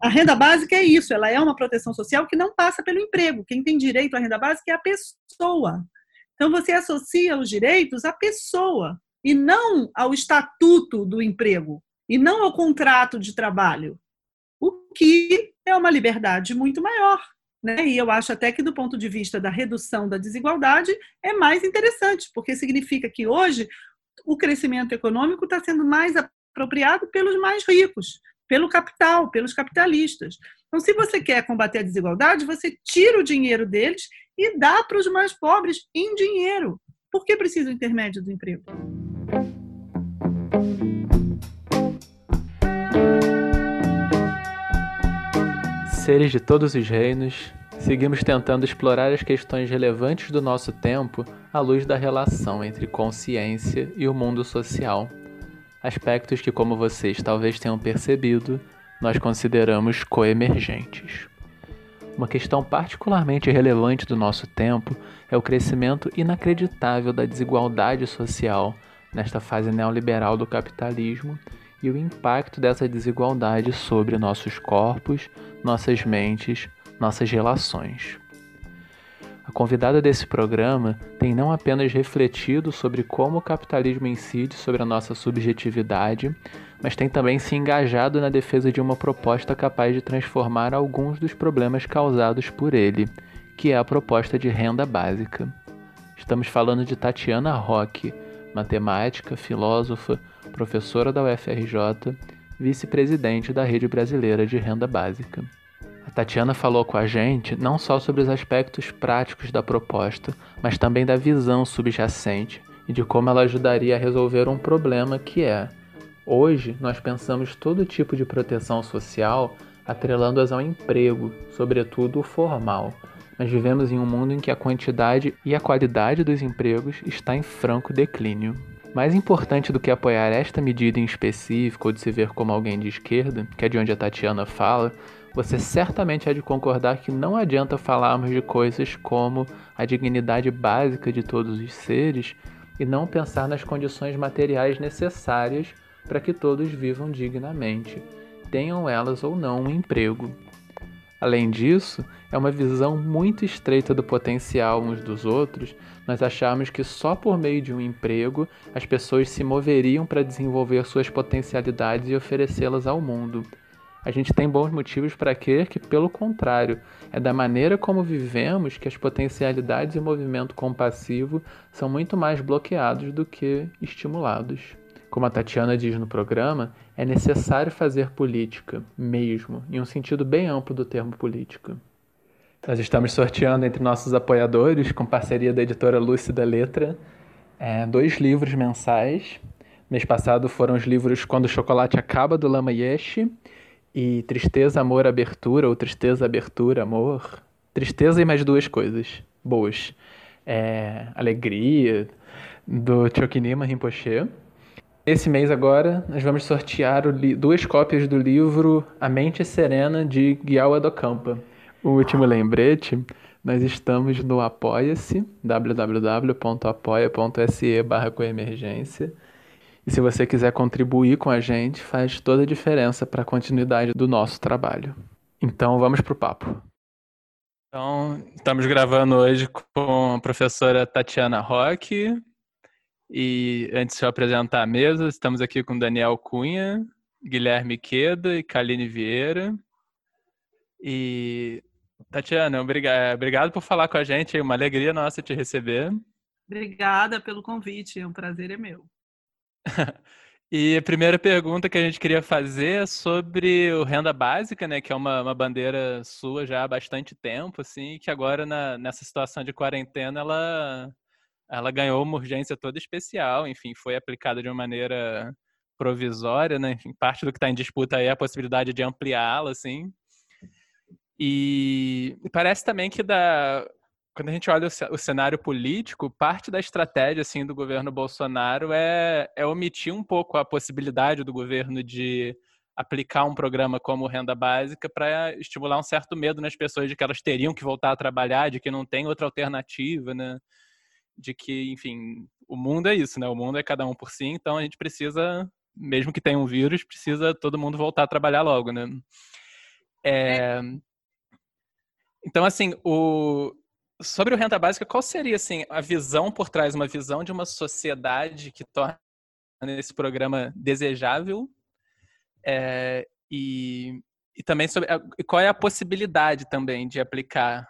A renda básica é isso, ela é uma proteção social que não passa pelo emprego. Quem tem direito à renda básica é a pessoa. Então você associa os direitos à pessoa e não ao estatuto do emprego e não ao contrato de trabalho, o que é uma liberdade muito maior. Né? E eu acho até que, do ponto de vista da redução da desigualdade, é mais interessante, porque significa que hoje o crescimento econômico está sendo mais apropriado pelos mais ricos, pelo capital, pelos capitalistas. Então, se você quer combater a desigualdade, você tira o dinheiro deles e dá para os mais pobres em dinheiro. Por que precisa o intermédio do emprego? Seres de todos os reinos, seguimos tentando explorar as questões relevantes do nosso tempo à luz da relação entre consciência e o mundo social. Aspectos que, como vocês talvez tenham percebido, nós consideramos coemergentes. Uma questão particularmente relevante do nosso tempo é o crescimento inacreditável da desigualdade social nesta fase neoliberal do capitalismo e o impacto dessa desigualdade sobre nossos corpos, nossas mentes, nossas relações. A convidada desse programa tem não apenas refletido sobre como o capitalismo incide sobre a nossa subjetividade, mas tem também se engajado na defesa de uma proposta capaz de transformar alguns dos problemas causados por ele, que é a proposta de renda básica. Estamos falando de Tatiana Roque, matemática, filósofa, professora da UFRJ, vice-presidente da Rede Brasileira de Renda Básica. A Tatiana falou com a gente não só sobre os aspectos práticos da proposta, mas também da visão subjacente e de como ela ajudaria a resolver um problema que é Hoje, nós pensamos todo tipo de proteção social atrelando-as ao emprego, sobretudo o formal. Mas vivemos em um mundo em que a quantidade e a qualidade dos empregos está em franco declínio. Mais importante do que apoiar esta medida em específico ou de se ver como alguém de esquerda, que é de onde a Tatiana fala, você certamente há de concordar que não adianta falarmos de coisas como a dignidade básica de todos os seres e não pensar nas condições materiais necessárias para que todos vivam dignamente, tenham elas ou não um emprego. Além disso, é uma visão muito estreita do potencial uns dos outros nós acharmos que só por meio de um emprego as pessoas se moveriam para desenvolver suas potencialidades e oferecê-las ao mundo. A gente tem bons motivos para crer que, pelo contrário, é da maneira como vivemos que as potencialidades e movimento compassivo são muito mais bloqueados do que estimulados. Como a Tatiana diz no programa, é necessário fazer política, mesmo, em um sentido bem amplo do termo política. Nós estamos sorteando entre nossos apoiadores, com parceria da editora Lúcida Letra, é, dois livros mensais. Mês passado foram os livros Quando o Chocolate Acaba, do Lama Yeshi, e Tristeza, Amor, Abertura, ou Tristeza, Abertura, Amor. Tristeza e mais duas coisas boas. É, alegria, do Chokinima Rinpoche esse mês agora, nós vamos sortear duas cópias do livro A Mente Serena de Guial Docampa. O último lembrete, nós estamos no Apoia-se, www.apoia.se barra coemergência. E se você quiser contribuir com a gente, faz toda a diferença para a continuidade do nosso trabalho. Então vamos para o papo. Então, estamos gravando hoje com a professora Tatiana Roque, e antes de eu apresentar a mesa, estamos aqui com Daniel Cunha, Guilherme Queda e Kaline Vieira. E Tatiana, obrigado, obrigado por falar com a gente, é uma alegria nossa te receber. Obrigada pelo convite, é um prazer é meu. e a primeira pergunta que a gente queria fazer é sobre o renda básica, né, que é uma, uma bandeira sua já há bastante tempo, assim, que agora na, nessa situação de quarentena ela ela ganhou uma urgência toda especial, enfim, foi aplicada de uma maneira provisória, né? Em parte do que está em disputa aí é a possibilidade de ampliá-la, assim. E parece também que da, quando a gente olha o cenário político, parte da estratégia assim do governo Bolsonaro é, é omitir um pouco a possibilidade do governo de aplicar um programa como renda básica para estimular um certo medo nas pessoas de que elas teriam que voltar a trabalhar, de que não tem outra alternativa, né? de que, enfim, o mundo é isso, né? O mundo é cada um por si, então a gente precisa, mesmo que tenha um vírus, precisa todo mundo voltar a trabalhar logo, né? É... Então, assim, o... sobre o renda básica, qual seria assim, a visão por trás, uma visão de uma sociedade que torna esse programa desejável é... e... e também sobre qual é a possibilidade também de aplicar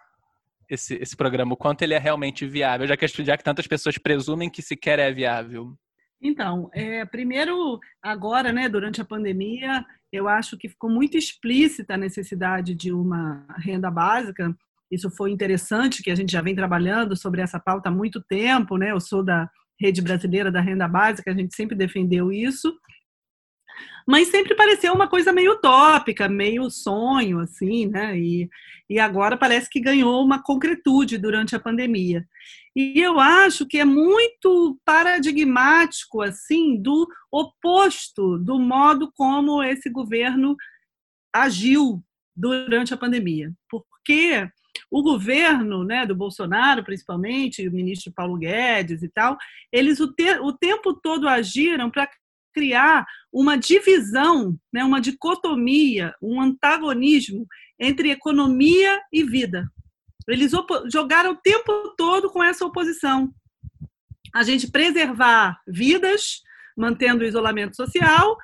esse, esse programa, o quanto ele é realmente viável, já que, já que tantas pessoas presumem que sequer é viável. Então, é, primeiro, agora, né, durante a pandemia, eu acho que ficou muito explícita a necessidade de uma renda básica. Isso foi interessante, que a gente já vem trabalhando sobre essa pauta há muito tempo, né? Eu sou da Rede Brasileira da Renda Básica, a gente sempre defendeu isso mas sempre pareceu uma coisa meio utópica, meio sonho, assim, né? E, e agora parece que ganhou uma concretude durante a pandemia. E eu acho que é muito paradigmático, assim, do oposto do modo como esse governo agiu durante a pandemia. Porque o governo né, do Bolsonaro, principalmente, o ministro Paulo Guedes e tal, eles o, te o tempo todo agiram para criar uma divisão, né, uma dicotomia, um antagonismo entre economia e vida. Eles jogaram o tempo todo com essa oposição. A gente preservar vidas, mantendo o isolamento social,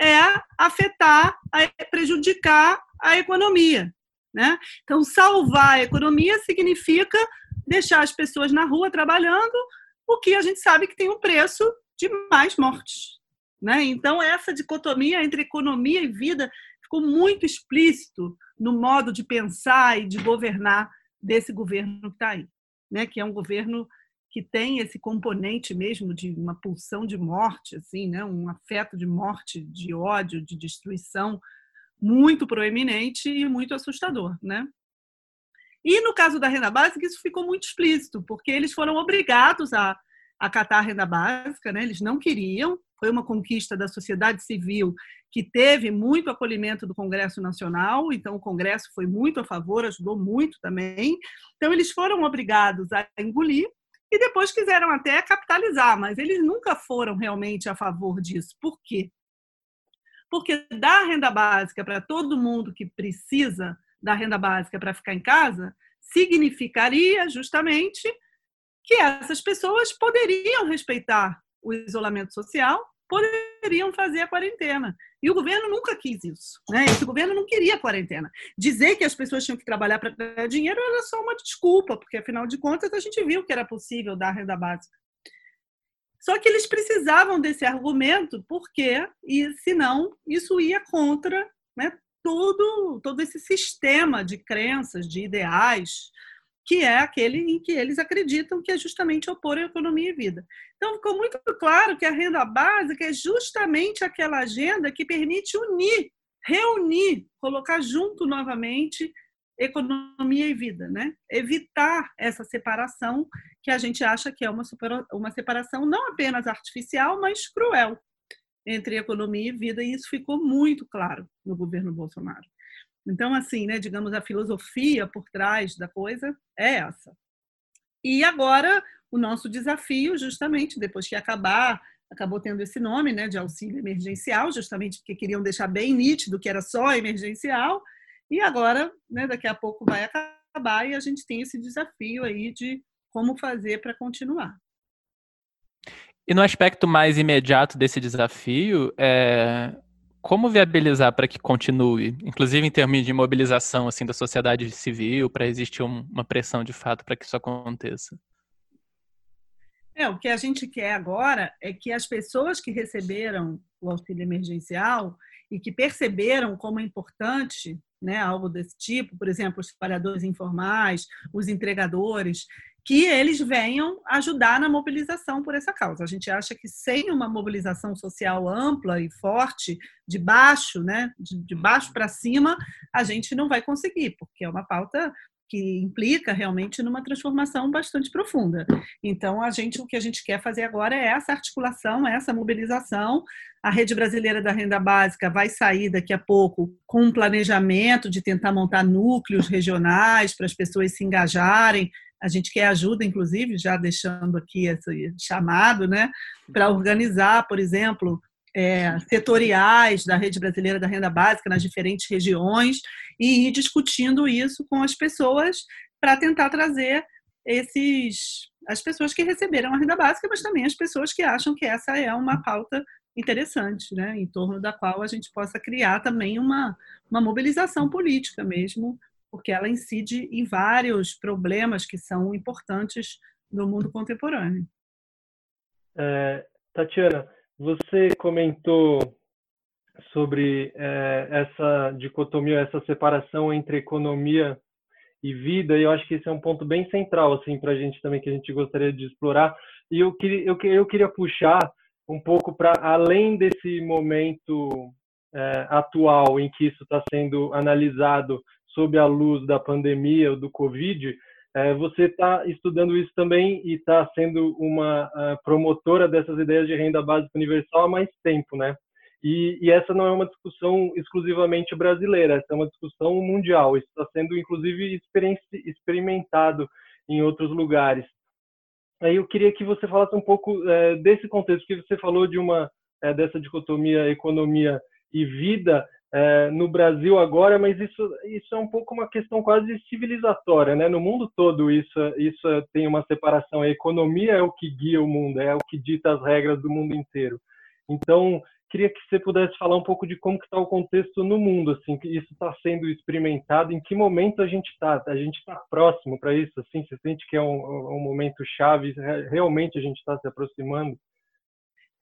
é afetar, é prejudicar a economia. Né? Então, salvar a economia significa deixar as pessoas na rua trabalhando, o que a gente sabe que tem um preço de mais mortes. Né? Então, essa dicotomia entre economia e vida ficou muito explícito no modo de pensar e de governar desse governo que está aí, né? que é um governo que tem esse componente mesmo de uma pulsão de morte, assim, né? um afeto de morte, de ódio, de destruição muito proeminente e muito assustador. Né? E no caso da renda básica, isso ficou muito explícito, porque eles foram obrigados a acatar a renda básica, né? eles não queriam, foi uma conquista da sociedade civil que teve muito acolhimento do Congresso Nacional, então o Congresso foi muito a favor, ajudou muito também. Então eles foram obrigados a engolir e depois quiseram até capitalizar, mas eles nunca foram realmente a favor disso. Por quê? Porque dar renda básica para todo mundo que precisa da renda básica para ficar em casa significaria justamente que essas pessoas poderiam respeitar o isolamento social, poderiam fazer a quarentena. E o governo nunca quis isso. Né? Esse governo não queria a quarentena. Dizer que as pessoas tinham que trabalhar para ganhar dinheiro era só uma desculpa, porque afinal de contas a gente viu que era possível dar renda básica. Só que eles precisavam desse argumento, porque, e senão, isso ia contra né, todo, todo esse sistema de crenças, de ideais, que é aquele em que eles acreditam que é justamente opor a economia e vida. Então, ficou muito claro que a renda básica é justamente aquela agenda que permite unir, reunir, colocar junto novamente economia e vida, né? Evitar essa separação que a gente acha que é uma, uma separação não apenas artificial, mas cruel entre economia e vida, e isso ficou muito claro no governo Bolsonaro. Então, assim, né, digamos, a filosofia por trás da coisa é essa. E agora, o nosso desafio, justamente, depois que acabar, acabou tendo esse nome, né, de auxílio emergencial, justamente porque queriam deixar bem nítido que era só emergencial, e agora, né, daqui a pouco vai acabar e a gente tem esse desafio aí de como fazer para continuar. E no aspecto mais imediato desse desafio, é, como viabilizar para que continue, inclusive em termos de mobilização assim da sociedade civil, para existir um, uma pressão de fato para que isso aconteça? É, o que a gente quer agora é que as pessoas que receberam o auxílio emergencial e que perceberam como é importante né, algo desse tipo, por exemplo, os trabalhadores informais, os entregadores, que eles venham ajudar na mobilização por essa causa. A gente acha que sem uma mobilização social ampla e forte, de baixo, né, de, baixo para cima, a gente não vai conseguir, porque é uma pauta que implica realmente numa transformação bastante profunda. Então, a gente, o que a gente quer fazer agora é essa articulação, essa mobilização. A Rede Brasileira da Renda Básica vai sair daqui a pouco com um planejamento de tentar montar núcleos regionais para as pessoas se engajarem a gente quer ajuda, inclusive, já deixando aqui esse chamado, né, para organizar, por exemplo, é, setoriais da rede brasileira da renda básica nas diferentes regiões e ir discutindo isso com as pessoas para tentar trazer esses as pessoas que receberam a renda básica, mas também as pessoas que acham que essa é uma pauta interessante, né, em torno da qual a gente possa criar também uma, uma mobilização política mesmo, porque ela incide em vários problemas que são importantes no mundo contemporâneo. É, Tatiana, você comentou sobre é, essa dicotomia, essa separação entre economia e vida, e eu acho que esse é um ponto bem central assim para a gente também que a gente gostaria de explorar. E eu queria, eu, eu queria puxar um pouco para além desse momento é, atual em que isso está sendo analisado sob a luz da pandemia ou do Covid, você está estudando isso também e está sendo uma promotora dessas ideias de renda básica universal há mais tempo, né? E, e, essa não é uma discussão exclusivamente brasileira, essa é uma discussão mundial. Isso está sendo, inclusive, experimentado em outros lugares. Aí eu queria que você falasse um pouco é, desse contexto, que você falou de uma é, dessa dicotomia economia e vida é, no Brasil agora, mas isso isso é um pouco uma questão quase civilizatória, né? No mundo todo isso isso tem uma separação. A economia é o que guia o mundo, é o que dita as regras do mundo inteiro. Então queria que você pudesse falar um pouco de como está o contexto no mundo, assim, que isso está sendo experimentado, em que momento a gente está, a gente está próximo para isso, assim, você sente que é um, um momento chave, realmente a gente está se aproximando?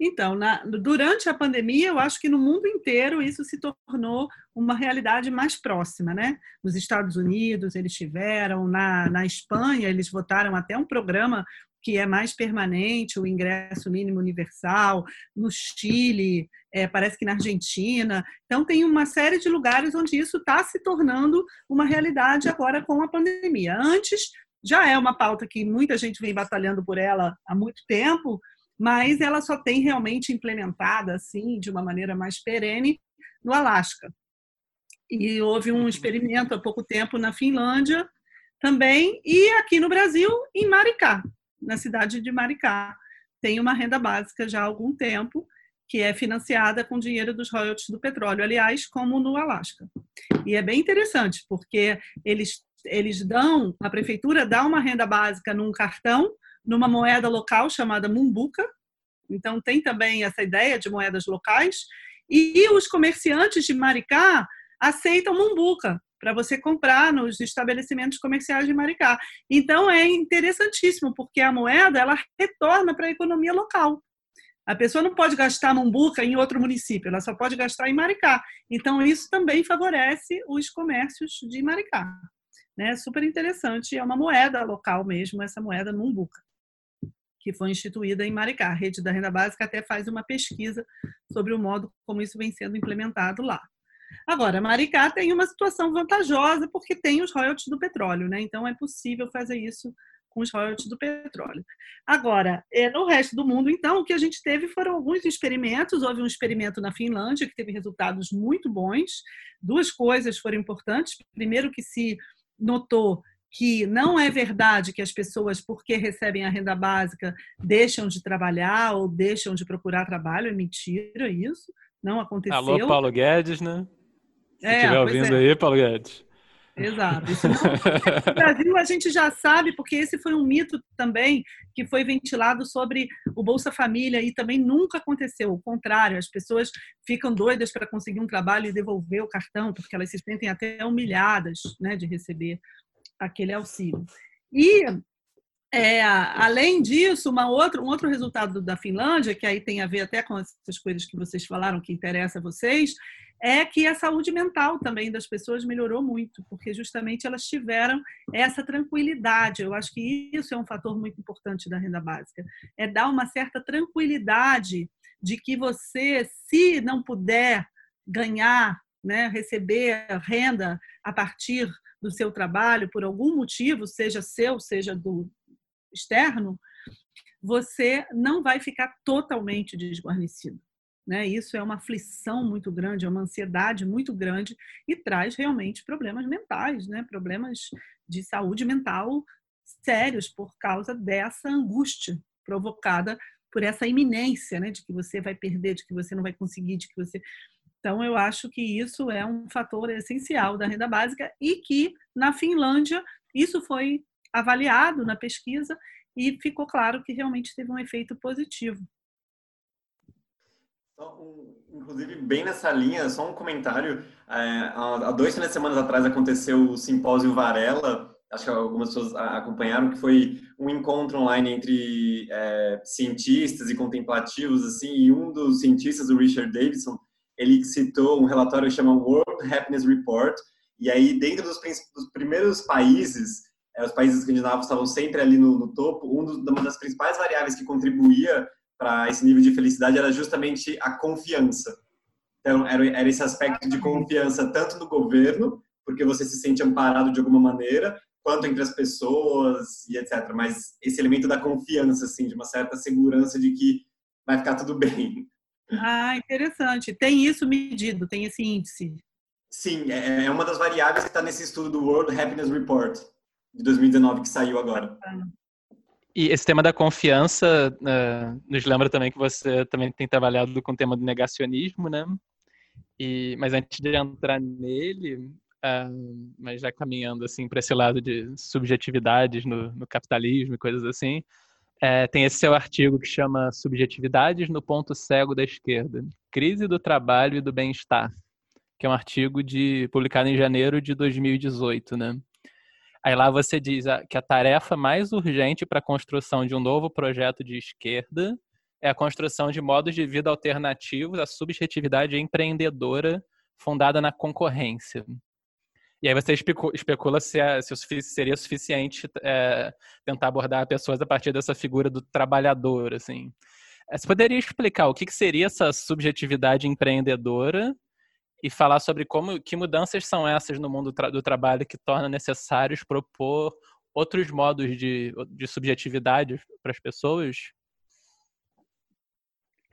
Então, na, durante a pandemia, eu acho que no mundo inteiro isso se tornou uma realidade mais próxima, né? Nos Estados Unidos eles tiveram, na, na Espanha eles votaram até um programa que é mais permanente, o ingresso mínimo universal, no Chile, é, parece que na Argentina. Então, tem uma série de lugares onde isso está se tornando uma realidade agora com a pandemia. Antes, já é uma pauta que muita gente vem batalhando por ela há muito tempo, mas ela só tem realmente implementada assim de uma maneira mais perene no Alasca. E houve um experimento há pouco tempo na Finlândia também e aqui no Brasil em Maricá na cidade de Maricá. Tem uma renda básica já há algum tempo, que é financiada com dinheiro dos royalties do petróleo, aliás, como no Alasca. E é bem interessante, porque eles, eles dão, a prefeitura dá uma renda básica num cartão, numa moeda local chamada Mumbuca, então tem também essa ideia de moedas locais, e os comerciantes de Maricá aceitam Mumbuca, para você comprar nos estabelecimentos comerciais de Maricá. Então é interessantíssimo, porque a moeda ela retorna para a economia local. A pessoa não pode gastar Mumbuca em outro município, ela só pode gastar em Maricá. Então isso também favorece os comércios de Maricá. Né? Super interessante, é uma moeda local mesmo, essa moeda Mumbuca que foi instituída em Maricá. A rede da renda básica até faz uma pesquisa sobre o modo como isso vem sendo implementado lá. Agora, Maricá tem uma situação vantajosa porque tem os royalties do petróleo, né? Então é possível fazer isso com os royalties do petróleo. Agora, é, no resto do mundo, então, o que a gente teve foram alguns experimentos. Houve um experimento na Finlândia que teve resultados muito bons. Duas coisas foram importantes. Primeiro, que se notou que não é verdade que as pessoas, porque recebem a renda básica, deixam de trabalhar ou deixam de procurar trabalho. É mentira isso. Não aconteceu. Alô, Paulo Guedes, né? Se é, estiver ouvindo é. aí, Paulo Guedes. Exato. no Brasil a gente já sabe, porque esse foi um mito também que foi ventilado sobre o Bolsa Família e também nunca aconteceu. O contrário, as pessoas ficam doidas para conseguir um trabalho e devolver o cartão, porque elas se sentem até humilhadas né, de receber aquele auxílio. E é, além disso, uma outra, um outro resultado da Finlândia, que aí tem a ver até com essas coisas que vocês falaram que interessa a vocês, é que a saúde mental também das pessoas melhorou muito, porque justamente elas tiveram essa tranquilidade. Eu acho que isso é um fator muito importante da renda básica, é dar uma certa tranquilidade de que você, se não puder ganhar, né, receber renda a partir do seu trabalho por algum motivo, seja seu, seja do externo, você não vai ficar totalmente desguarnecido. Né? Isso é uma aflição muito grande, é uma ansiedade muito grande e traz realmente problemas mentais, né? problemas de saúde mental sérios por causa dessa angústia provocada por essa iminência, né, de que você vai perder, de que você não vai conseguir, de que você então, eu acho que isso é um fator essencial da renda básica e que, na Finlândia, isso foi avaliado na pesquisa e ficou claro que realmente teve um efeito positivo. Inclusive, bem nessa linha, só um comentário. É, há dois, três semanas atrás aconteceu o Simpósio Varela, acho que algumas pessoas acompanharam, que foi um encontro online entre é, cientistas e contemplativos, assim, e um dos cientistas, o Richard Davidson, ele citou um relatório que chama World Happiness Report, e aí dentro dos, dos primeiros países, é, os países escandinavos estavam sempre ali no, no topo, um uma das principais variáveis que contribuía para esse nível de felicidade era justamente a confiança. Então, era, era esse aspecto de confiança tanto no governo, porque você se sente amparado de alguma maneira, quanto entre as pessoas e etc. Mas esse elemento da confiança, assim, de uma certa segurança de que vai ficar tudo bem. Ah, interessante. Tem isso medido, tem esse índice. Sim, é, é uma das variáveis que está nesse estudo do World Happiness Report de 2019 que saiu agora. E esse tema da confiança uh, nos lembra também que você também tem trabalhado com o tema do negacionismo, né? E, mas antes de entrar nele, uh, mas já caminhando assim para esse lado de subjetividades no, no capitalismo e coisas assim, é, tem esse seu artigo que chama Subjetividades no Ponto Cego da Esquerda: Crise do Trabalho e do Bem-Estar, que é um artigo de, publicado em janeiro de 2018, né? Aí lá você diz que a tarefa mais urgente para a construção de um novo projeto de esquerda é a construção de modos de vida alternativos à subjetividade empreendedora fundada na concorrência. E aí você especula se, é, se seria suficiente é, tentar abordar pessoas a partir dessa figura do trabalhador, assim. É, você poderia explicar o que, que seria essa subjetividade empreendedora e falar sobre como que mudanças são essas no mundo do trabalho que torna necessários propor outros modos de, de subjetividade para as pessoas?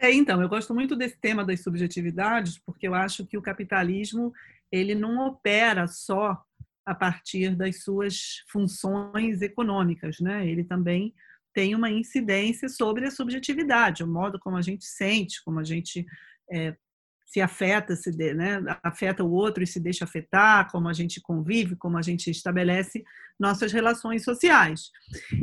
É, então, eu gosto muito desse tema das subjetividades, porque eu acho que o capitalismo ele não opera só a partir das suas funções econômicas, né? Ele também tem uma incidência sobre a subjetividade, o modo como a gente sente, como a gente é, se afeta, se de, né, afeta o outro e se deixa afetar, como a gente convive, como a gente estabelece nossas relações sociais.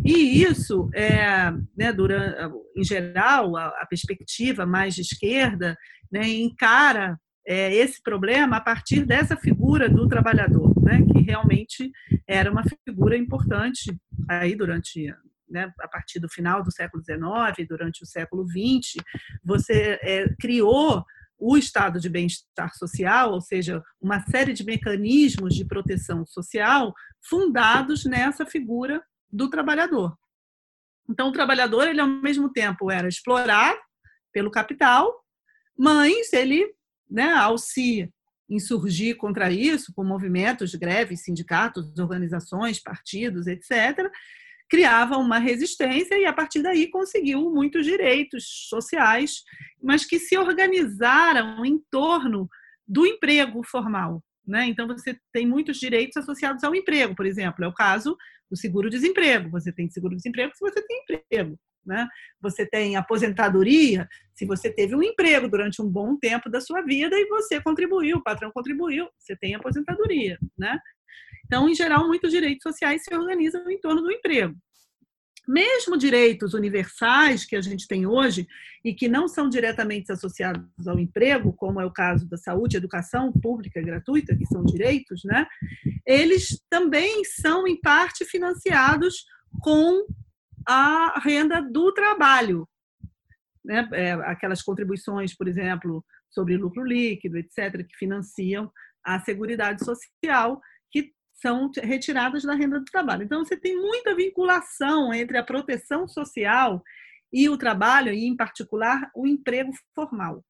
E isso, é, né, durante, em geral, a, a, perspectiva mais de esquerda né, encara é, esse problema a partir dessa figura do trabalhador, né, que realmente era uma figura importante aí durante né, a partir do final do século XIX, durante o século XX, você é, criou o estado de bem-estar social, ou seja, uma série de mecanismos de proteção social fundados nessa figura do trabalhador. Então, o trabalhador, ele ao mesmo tempo era explorado pelo capital, mas ele, né, ao se insurgir contra isso, com movimentos, greves, sindicatos, organizações, partidos, etc., criava uma resistência e, a partir daí, conseguiu muitos direitos sociais, mas que se organizaram em torno do emprego formal. Né? Então, você tem muitos direitos associados ao emprego, por exemplo, é o caso do seguro-desemprego. Você tem seguro-desemprego se você tem emprego. Né? Você tem aposentadoria se você teve um emprego durante um bom tempo da sua vida e você contribuiu, o patrão contribuiu, você tem aposentadoria. Né? Então, em geral, muitos direitos sociais se organizam em torno do emprego. Mesmo direitos universais que a gente tem hoje e que não são diretamente associados ao emprego, como é o caso da saúde, educação pública gratuita, que são direitos, né? Eles também são em parte financiados com a renda do trabalho, né? É, aquelas contribuições, por exemplo, sobre lucro líquido, etc., que financiam a seguridade social, são retiradas da renda do trabalho. Então, você tem muita vinculação entre a proteção social e o trabalho, e, em particular, o emprego formal.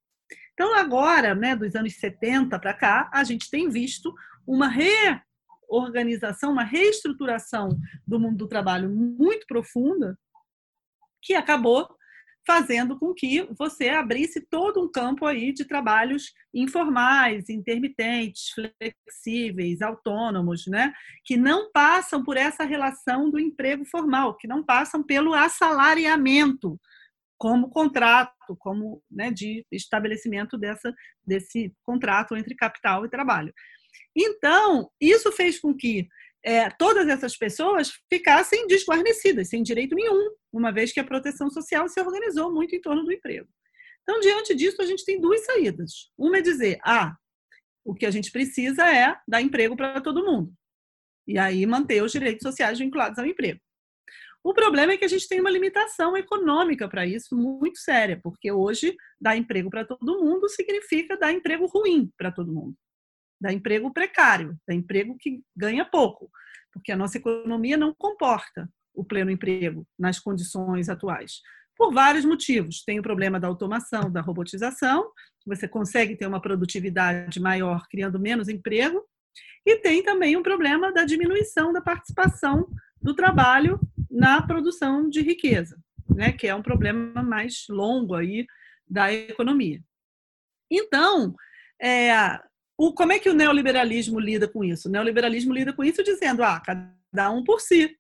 Então, agora, né, dos anos 70 para cá, a gente tem visto uma reorganização, uma reestruturação do mundo do trabalho muito profunda, que acabou fazendo com que você abrisse todo um campo aí de trabalhos informais, intermitentes, flexíveis, autônomos, né? que não passam por essa relação do emprego formal, que não passam pelo assalariamento, como contrato, como né, de estabelecimento dessa, desse contrato entre capital e trabalho. Então, isso fez com que é, todas essas pessoas ficassem desguarnecidas, sem direito nenhum, uma vez que a proteção social se organizou muito em torno do emprego. Então, diante disso, a gente tem duas saídas. Uma é dizer, ah, o que a gente precisa é dar emprego para todo mundo. E aí manter os direitos sociais vinculados ao emprego. O problema é que a gente tem uma limitação econômica para isso muito séria, porque hoje dar emprego para todo mundo significa dar emprego ruim para todo mundo. Dar emprego precário, dar emprego que ganha pouco, porque a nossa economia não comporta o pleno emprego nas condições atuais. Por vários motivos. Tem o problema da automação, da robotização, você consegue ter uma produtividade maior criando menos emprego, e tem também o problema da diminuição da participação do trabalho na produção de riqueza, né, que é um problema mais longo aí da economia. Então, é, o, como é que o neoliberalismo lida com isso? O neoliberalismo lida com isso dizendo, ah, cada um por si,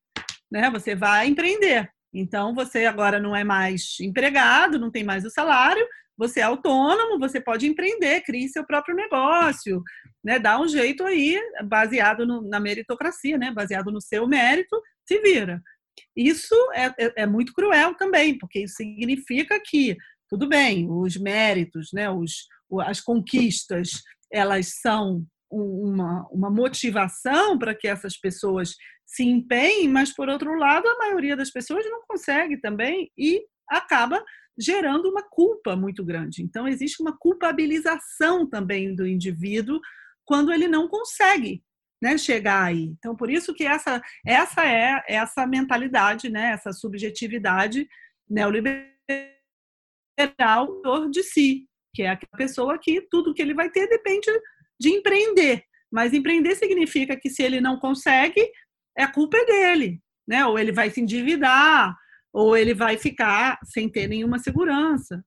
né? Você vai empreender. Então, você agora não é mais empregado, não tem mais o salário, você é autônomo, você pode empreender, crie seu próprio negócio, né? Dá um jeito aí, baseado no, na meritocracia, né? Baseado no seu mérito, se vira. Isso é, é, é, muito cruel também, porque isso significa que, tudo bem, os méritos, né, os, as conquistas, elas são uma, uma motivação para que essas pessoas se empenhem, mas, por outro lado, a maioria das pessoas não consegue também e acaba gerando uma culpa muito grande. Então, existe uma culpabilização também do indivíduo quando ele não consegue né, chegar aí. Então, por isso que essa, essa é essa mentalidade, né, essa subjetividade neoliberal de si, que é aquela pessoa que tudo que ele vai ter depende de empreender. Mas empreender significa que se ele não consegue, é a culpa dele, né? Ou ele vai se endividar, ou ele vai ficar sem ter nenhuma segurança.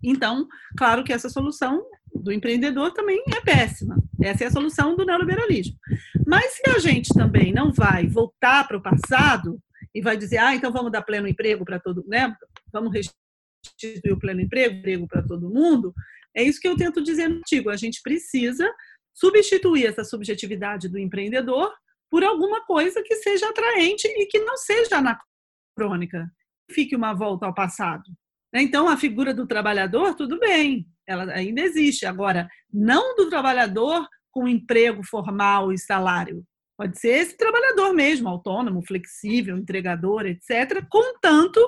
Então, claro que essa solução do empreendedor também é péssima. Essa é a solução do neoliberalismo. Mas se a gente também não vai voltar para o passado e vai dizer, ah, então vamos dar pleno emprego para todo, né? Vamos restituir o pleno emprego, emprego para todo mundo. É isso que eu tento dizer no artigo. A gente precisa substituir essa subjetividade do empreendedor por alguma coisa que seja atraente e que não seja anacrônica. Fique uma volta ao passado. Então, a figura do trabalhador, tudo bem, ela ainda existe. Agora, não do trabalhador com emprego formal e salário. Pode ser esse trabalhador mesmo, autônomo, flexível, entregador, etc., contanto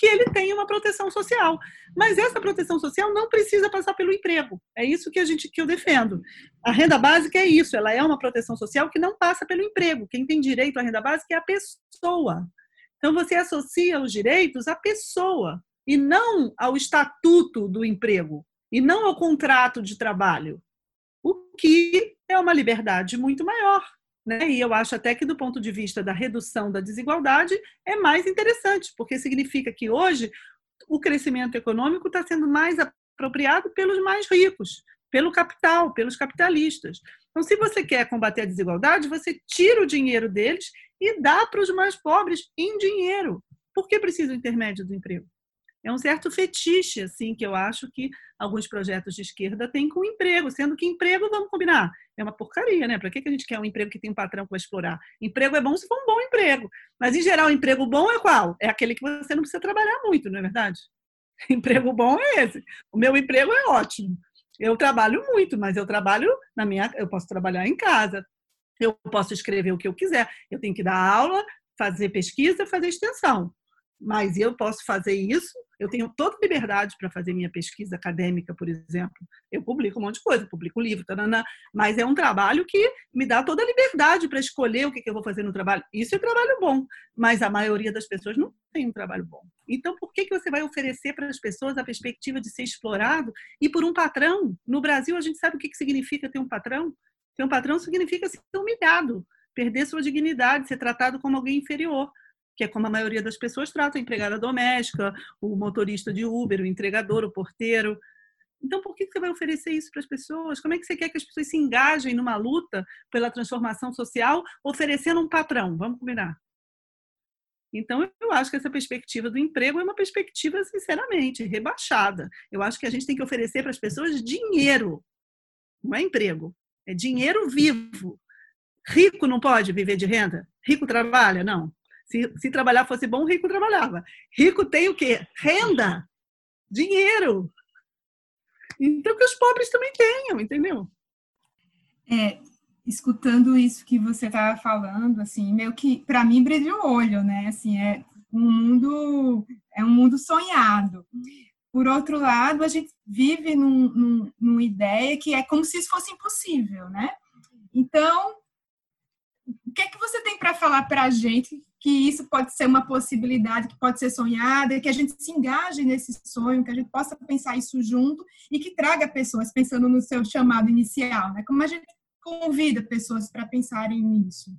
que ele tenha uma proteção social. Mas essa proteção social não precisa passar pelo emprego. É isso que a gente que eu defendo. A renda básica é isso, ela é uma proteção social que não passa pelo emprego. Quem tem direito à renda básica é a pessoa. Então você associa os direitos à pessoa e não ao estatuto do emprego e não ao contrato de trabalho, o que é uma liberdade muito maior. Né? E eu acho até que, do ponto de vista da redução da desigualdade, é mais interessante, porque significa que hoje o crescimento econômico está sendo mais apropriado pelos mais ricos, pelo capital, pelos capitalistas. Então, se você quer combater a desigualdade, você tira o dinheiro deles e dá para os mais pobres em dinheiro. Por que precisa o intermédio do emprego? É um certo fetiche, assim, que eu acho que alguns projetos de esquerda têm com emprego, sendo que emprego, vamos combinar, é uma porcaria, né? Para que a gente quer um emprego que tem um patrão que vai explorar? Emprego é bom se for um bom emprego, mas em geral, emprego bom é qual? É aquele que você não precisa trabalhar muito, não é verdade? Emprego bom é esse. O meu emprego é ótimo. Eu trabalho muito, mas eu trabalho na minha, eu posso trabalhar em casa, eu posso escrever o que eu quiser, eu tenho que dar aula, fazer pesquisa, fazer extensão mas eu posso fazer isso, eu tenho toda liberdade para fazer minha pesquisa acadêmica, por exemplo. Eu publico um monte de coisa, publico livro, tarana, mas é um trabalho que me dá toda a liberdade para escolher o que, que eu vou fazer no trabalho. Isso é trabalho bom, mas a maioria das pessoas não tem um trabalho bom. Então, por que, que você vai oferecer para as pessoas a perspectiva de ser explorado e por um patrão? No Brasil, a gente sabe o que, que significa ter um patrão? Ter um patrão significa ser humilhado, perder sua dignidade, ser tratado como alguém inferior que é como a maioria das pessoas trata a empregada doméstica, o motorista de Uber, o entregador, o porteiro. Então, por que você vai oferecer isso para as pessoas? Como é que você quer que as pessoas se engajem numa luta pela transformação social oferecendo um patrão? Vamos combinar. Então, eu acho que essa perspectiva do emprego é uma perspectiva, sinceramente, rebaixada. Eu acho que a gente tem que oferecer para as pessoas dinheiro, não é emprego, é dinheiro vivo. Rico não pode viver de renda? Rico trabalha? Não. Se, se trabalhar fosse bom, rico trabalhava. Rico tem o quê? Renda, dinheiro. Então, que os pobres também tenham, entendeu? É, escutando isso que você estava falando, assim, meio que para mim brilha o olho, né? Assim, é um mundo é um mundo sonhado. Por outro lado, a gente vive num, num, numa ideia que é como se isso fosse impossível, né? Então, o que é que você tem para falar para a gente que isso pode ser uma possibilidade, que pode ser sonhada, que a gente se engaje nesse sonho, que a gente possa pensar isso junto e que traga pessoas pensando no seu chamado inicial, né? Como a gente convida pessoas para pensarem nisso?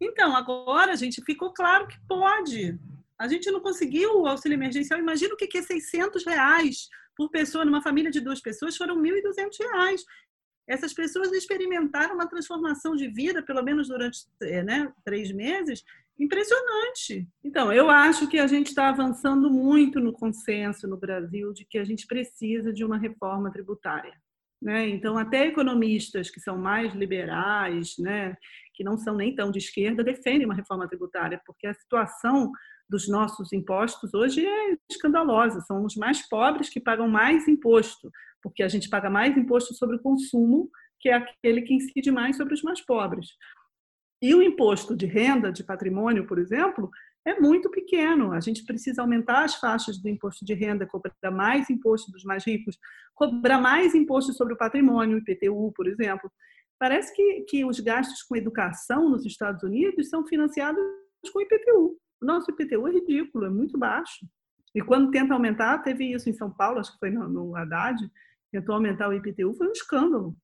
Então, agora, gente, ficou claro que pode. A gente não conseguiu o auxílio emergencial. Imagina o que é 600 reais por pessoa numa família de duas pessoas, foram 1.200 reais. Essas pessoas experimentaram uma transformação de vida, pelo menos durante é, né, três meses, impressionante. Então, eu acho que a gente está avançando muito no consenso no Brasil de que a gente precisa de uma reforma tributária. Né? Então, até economistas que são mais liberais, né, que não são nem tão de esquerda, defendem uma reforma tributária, porque a situação dos nossos impostos hoje é escandalosa. São os mais pobres que pagam mais imposto, porque a gente paga mais imposto sobre o consumo, que é aquele que incide mais sobre os mais pobres. E o imposto de renda, de patrimônio, por exemplo, é muito pequeno. A gente precisa aumentar as faixas do imposto de renda, cobrar mais imposto dos mais ricos, cobrar mais imposto sobre o patrimônio, IPTU, por exemplo. Parece que, que os gastos com educação nos Estados Unidos são financiados com IPTU. O nosso IPTU é ridículo, é muito baixo. E quando tenta aumentar, teve isso em São Paulo, acho que foi no, no Haddad, tentou aumentar o IPTU, foi um escândalo.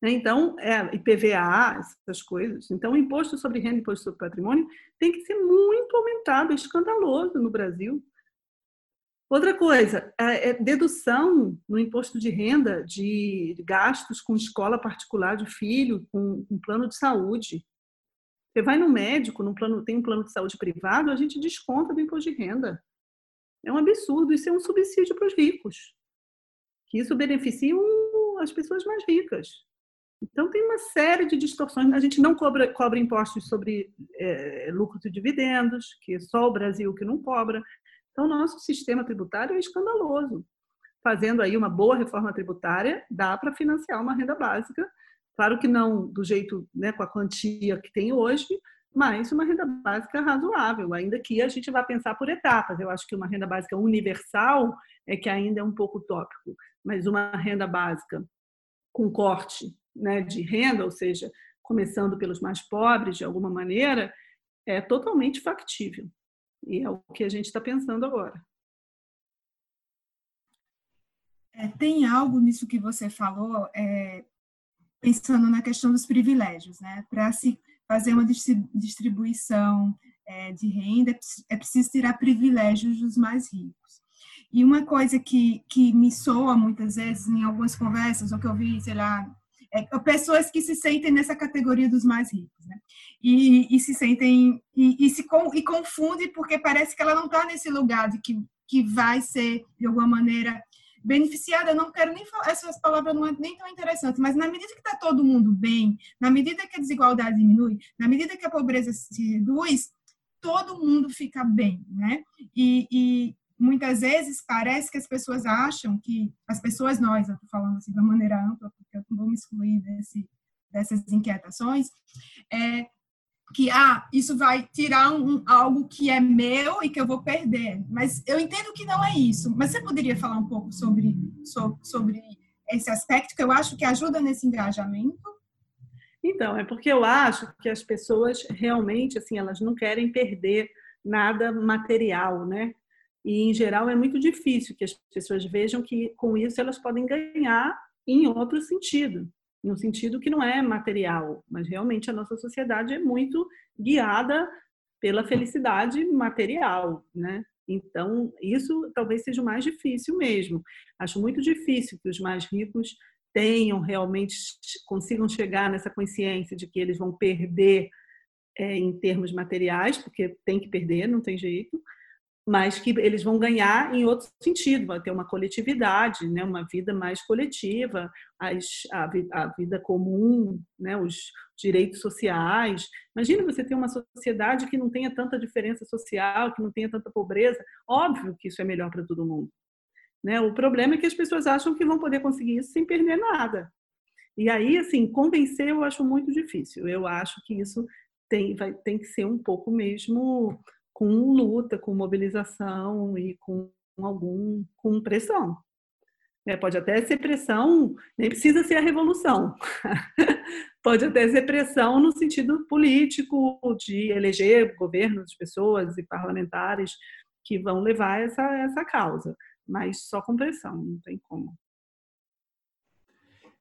Né? Então, é, IPVA, essas coisas. Então, o imposto sobre renda e imposto sobre patrimônio tem que ser muito aumentado, é escandaloso no Brasil. Outra coisa, é, é dedução no imposto de renda de gastos com escola particular de filho, com, com plano de saúde. Você vai no médico, no plano, tem um plano de saúde privado, a gente desconta do imposto de renda. É um absurdo, isso é um subsídio para os ricos. Que isso beneficia as pessoas mais ricas. Então, tem uma série de distorções. A gente não cobra, cobra impostos sobre é, lucros e dividendos, que é só o Brasil que não cobra. Então, nosso sistema tributário é escandaloso. Fazendo aí uma boa reforma tributária, dá para financiar uma renda básica. Claro que não do jeito, né, com a quantia que tem hoje, mas uma renda básica razoável, ainda que a gente vá pensar por etapas. Eu acho que uma renda básica universal é que ainda é um pouco utópico, mas uma renda básica com corte né, de renda, ou seja, começando pelos mais pobres de alguma maneira, é totalmente factível. E é o que a gente está pensando agora. É, tem algo nisso que você falou, é, pensando na questão dos privilégios, né? Para se fazer uma distribuição é, de renda, é preciso tirar privilégios dos mais ricos. E uma coisa que, que me soa muitas vezes em algumas conversas, ou que eu vi, sei lá, é, pessoas que se sentem nessa categoria dos mais ricos, né? E, e se sentem e, e se e confunde porque parece que ela não está nesse lugar de que que vai ser de alguma maneira beneficiada. Não quero nem falar essas palavras não é nem tão interessantes, mas na medida que está todo mundo bem, na medida que a desigualdade diminui, na medida que a pobreza se reduz, todo mundo fica bem, né? E, e, muitas vezes parece que as pessoas acham que as pessoas nós, eu estou falando assim de uma maneira ampla, porque eu não vou me excluir desse, dessas inquietações, é que ah, isso vai tirar um, algo que é meu e que eu vou perder. Mas eu entendo que não é isso. Mas você poderia falar um pouco sobre, sobre, sobre esse aspecto que eu acho que ajuda nesse engajamento? Então, é porque eu acho que as pessoas realmente, assim, elas não querem perder nada material, né? E, em geral, é muito difícil que as pessoas vejam que, com isso, elas podem ganhar em outro sentido, em um sentido que não é material, mas realmente a nossa sociedade é muito guiada pela felicidade material, né? Então, isso talvez seja o mais difícil mesmo. Acho muito difícil que os mais ricos tenham realmente, consigam chegar nessa consciência de que eles vão perder é, em termos materiais, porque tem que perder, não tem jeito, mas que eles vão ganhar em outro sentido, vai ter uma coletividade, né, uma vida mais coletiva, as, a, a, vida comum, né, os direitos sociais. Imagina você ter uma sociedade que não tenha tanta diferença social, que não tenha tanta pobreza. Óbvio que isso é melhor para todo mundo. Né? O problema é que as pessoas acham que vão poder conseguir isso sem perder nada. E aí, assim, convencer eu acho muito difícil. Eu acho que isso tem, vai, tem que ser um pouco mesmo com luta, com mobilização e com algum com pressão. É, pode até ser pressão, nem precisa ser a revolução. pode até ser pressão no sentido político, de eleger governos, pessoas e parlamentares que vão levar essa, essa causa, mas só com pressão, não tem como.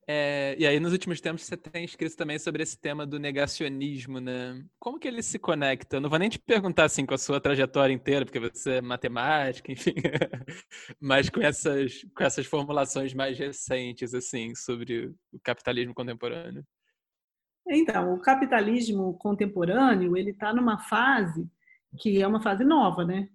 É, e aí, nos últimos tempos, você tem escrito também sobre esse tema do negacionismo, né? Como que ele se conecta? Eu não vou nem te perguntar, assim, com a sua trajetória inteira, porque você é matemática, enfim, mas com essas, com essas formulações mais recentes, assim, sobre o capitalismo contemporâneo. Então, o capitalismo contemporâneo, ele está numa fase que é uma fase nova, né?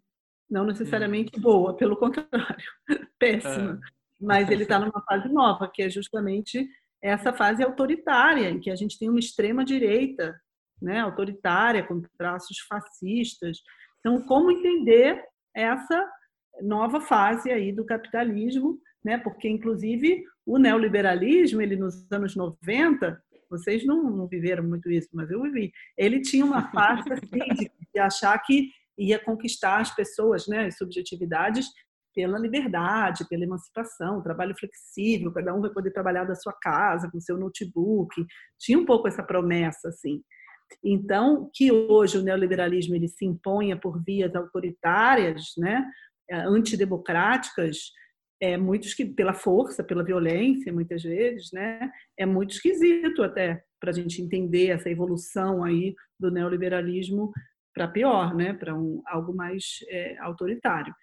Não necessariamente hum. boa, pelo contrário, péssima. É mas ele está numa fase nova, que é justamente essa fase autoritária, em que a gente tem uma extrema direita, né, autoritária, com traços fascistas. Então, como entender essa nova fase aí do capitalismo, né? Porque inclusive o neoliberalismo, ele nos anos 90, vocês não, não viveram muito isso, mas eu vivi. Ele tinha uma fase assim, de, de achar que ia conquistar as pessoas, né, as subjetividades pela liberdade, pela emancipação, trabalho flexível, cada um vai poder trabalhar da sua casa, com seu notebook. Tinha um pouco essa promessa, assim. Então, que hoje o neoliberalismo ele se imponha por vias autoritárias, né, é, antidemocráticas, é muito pela força, pela violência, muitas vezes, né, é muito esquisito até para a gente entender essa evolução aí do neoliberalismo para pior, né, para um, algo mais é, autoritário.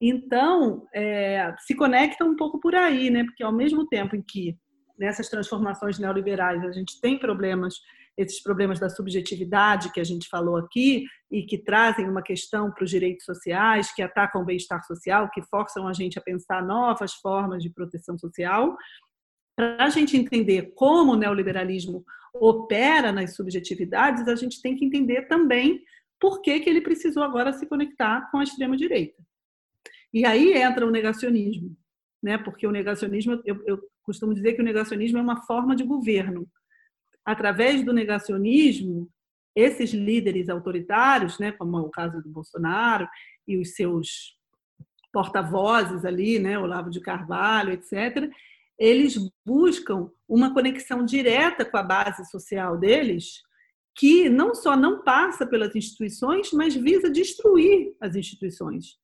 Então, é, se conecta um pouco por aí, né? Porque ao mesmo tempo em que nessas transformações neoliberais a gente tem problemas, esses problemas da subjetividade que a gente falou aqui e que trazem uma questão para os direitos sociais, que atacam o bem-estar social, que forçam a gente a pensar novas formas de proteção social. Para a gente entender como o neoliberalismo opera nas subjetividades, a gente tem que entender também por que, que ele precisou agora se conectar com a extrema-direita. E aí entra o negacionismo, né? porque o negacionismo, eu, eu costumo dizer que o negacionismo é uma forma de governo. Através do negacionismo, esses líderes autoritários, né, como é o caso do Bolsonaro e os seus porta-vozes ali, né, Olavo de Carvalho, etc., eles buscam uma conexão direta com a base social deles, que não só não passa pelas instituições, mas visa destruir as instituições.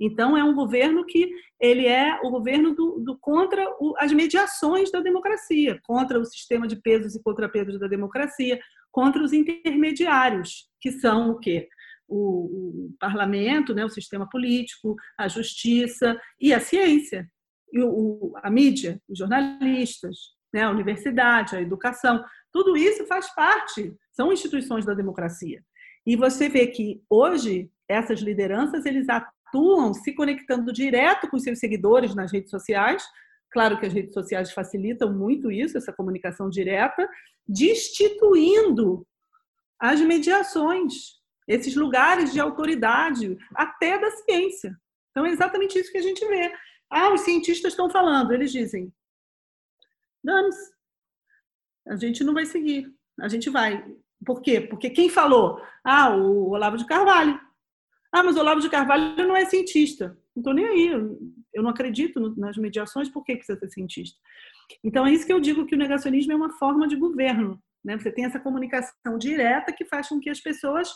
Então, é um governo que ele é o governo do, do contra o, as mediações da democracia, contra o sistema de pesos e contrapesos da democracia, contra os intermediários, que são o quê? O, o parlamento, né, o sistema político, a justiça e a ciência, e o, a mídia, os jornalistas, né, a universidade, a educação. Tudo isso faz parte, são instituições da democracia. E você vê que hoje essas lideranças eles atuam se conectando direto com seus seguidores nas redes sociais. Claro que as redes sociais facilitam muito isso, essa comunicação direta, destituindo as mediações, esses lugares de autoridade, até da ciência. Então, é exatamente isso que a gente vê. Ah, os cientistas estão falando, eles dizem: dane-se, a gente não vai seguir, a gente vai. Por quê? Porque quem falou? Ah, o Olavo de Carvalho. Ah, mas o Olavo de Carvalho não é cientista. Não estou nem aí. Eu não acredito nas mediações, por que precisa ser cientista? Então, é isso que eu digo que o negacionismo é uma forma de governo. Né? Você tem essa comunicação direta que faz com que as pessoas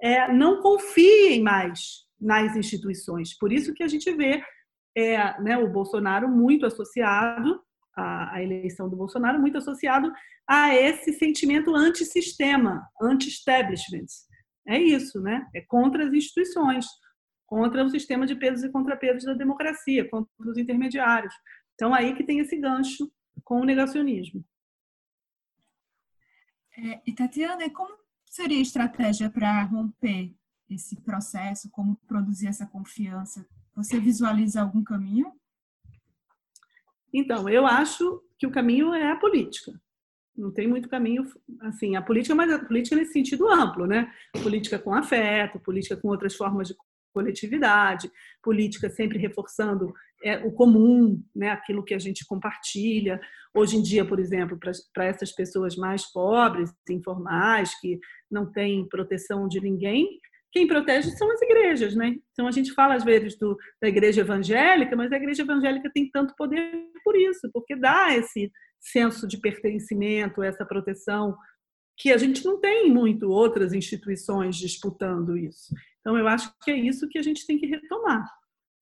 é, não confiem mais nas instituições. Por isso que a gente vê é, né, o Bolsonaro muito associado, a, a, eleição do Bolsonaro, muito associado a esse sentimento antissistema, anti-establishment. É isso, né? É contra as instituições, contra o sistema de pesos e contrapesos da democracia, contra os intermediários. Então, aí que tem esse gancho com o negacionismo. É, e, Tatiana, como seria a estratégia para romper esse processo? Como produzir essa confiança? Você visualiza algum caminho? Então, eu acho que o caminho é a política. Não tem muito caminho, assim, a política, mas a política nesse sentido amplo, né? Política com afeto, política com outras formas de coletividade, política sempre reforçando é, o comum, né, aquilo que a gente compartilha. Hoje em dia, por exemplo, para essas pessoas mais pobres, informais, que não têm proteção de ninguém, quem protege são as igrejas, né? Então a gente fala às vezes do, da igreja evangélica, mas a igreja evangélica tem tanto poder por isso, porque dá esse senso de pertencimento, essa proteção que a gente não tem muito outras instituições disputando isso. Então eu acho que é isso que a gente tem que retomar.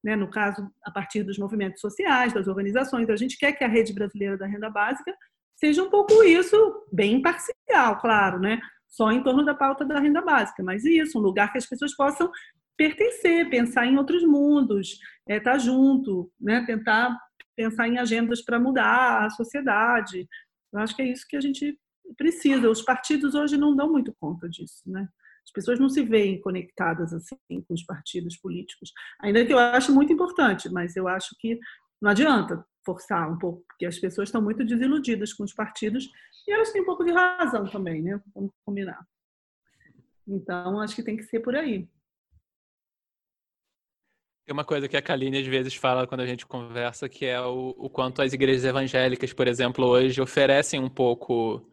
Né? No caso, a partir dos movimentos sociais, das organizações, a gente quer que a rede brasileira da renda básica seja um pouco isso, bem imparcial, claro, né? só em torno da pauta da renda básica, mas isso, um lugar que as pessoas possam pertencer, pensar em outros mundos, é, estar tá junto, né? tentar pensar em agendas para mudar a sociedade. Eu acho que é isso que a gente precisa. Os partidos hoje não dão muito conta disso, né? As pessoas não se veem conectadas assim com os partidos políticos, ainda que eu acho muito importante, mas eu acho que não adianta forçar um pouco, porque as pessoas estão muito desiludidas com os partidos e elas têm um pouco de razão também, né? Vamos combinar. Então, acho que tem que ser por aí. Tem uma coisa que a Kaline às vezes fala quando a gente conversa, que é o, o quanto as igrejas evangélicas, por exemplo, hoje oferecem um pouco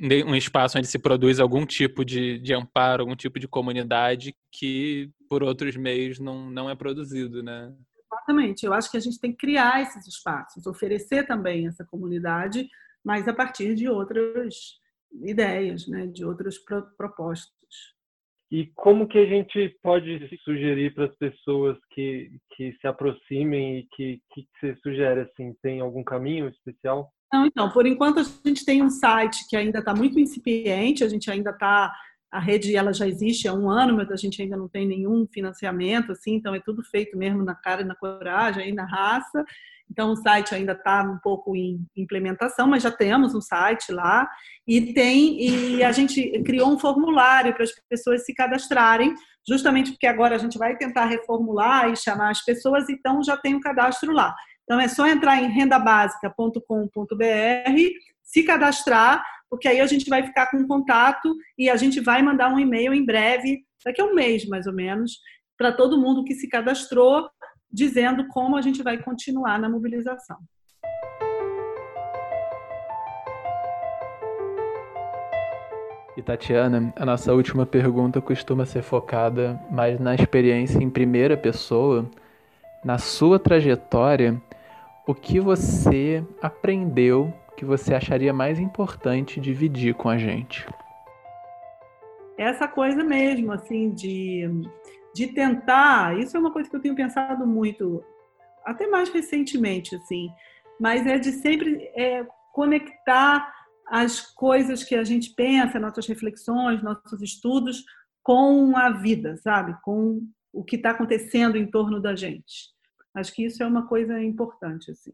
um espaço onde se produz algum tipo de, de amparo, algum tipo de comunidade que por outros meios não, não é produzido, né? Exatamente. Eu acho que a gente tem que criar esses espaços, oferecer também essa comunidade, mas a partir de outras ideias, né, de outras propostas. E como que a gente pode sugerir para as pessoas que, que se aproximem e que, que você sugere assim, tem algum caminho especial? Não, então, por enquanto a gente tem um site que ainda está muito incipiente, a gente ainda está a rede ela já existe há um ano, mas a gente ainda não tem nenhum financiamento, assim, então é tudo feito mesmo na cara e na coragem, aí na raça. Então o site ainda está um pouco em implementação, mas já temos um site lá e tem e a gente criou um formulário para as pessoas se cadastrarem, justamente porque agora a gente vai tentar reformular e chamar as pessoas, então já tem o um cadastro lá. Então é só entrar em rendabasica.com.br, se cadastrar porque aí a gente vai ficar com contato e a gente vai mandar um e-mail em breve, daqui a um mês mais ou menos, para todo mundo que se cadastrou, dizendo como a gente vai continuar na mobilização. E Tatiana, a nossa última pergunta costuma ser focada mais na experiência em primeira pessoa, na sua trajetória, o que você aprendeu que você acharia mais importante dividir com a gente? Essa coisa mesmo, assim, de, de tentar, isso é uma coisa que eu tenho pensado muito, até mais recentemente, assim, mas é de sempre é, conectar as coisas que a gente pensa, nossas reflexões, nossos estudos, com a vida, sabe? Com o que está acontecendo em torno da gente. Acho que isso é uma coisa importante, assim.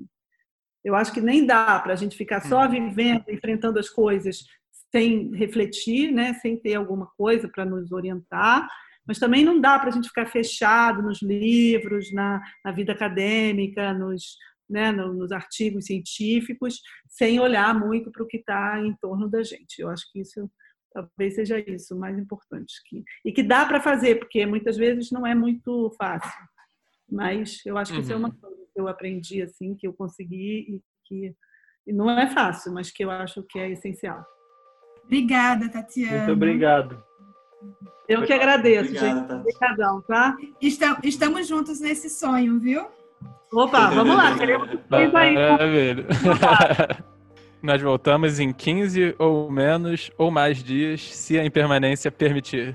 Eu acho que nem dá para a gente ficar só uhum. vivendo, enfrentando as coisas sem refletir, né? sem ter alguma coisa para nos orientar, mas também não dá para a gente ficar fechado nos livros, na, na vida acadêmica, nos, né, nos artigos científicos, sem olhar muito para o que está em torno da gente. Eu acho que isso talvez seja isso o mais importante. Que, e que dá para fazer, porque muitas vezes não é muito fácil. Mas eu acho que uhum. isso é uma uhum. coisa eu aprendi, assim, que eu consegui e que e não é fácil, mas que eu acho que é essencial. Obrigada, Tatiana. Muito obrigado. Eu que agradeço, Obrigada, gente. Obrigadão, tá? Estamos juntos nesse sonho, viu? Opa, vamos lá. Queremos aí. Nós voltamos em 15 ou menos ou mais dias, se a impermanência permitir.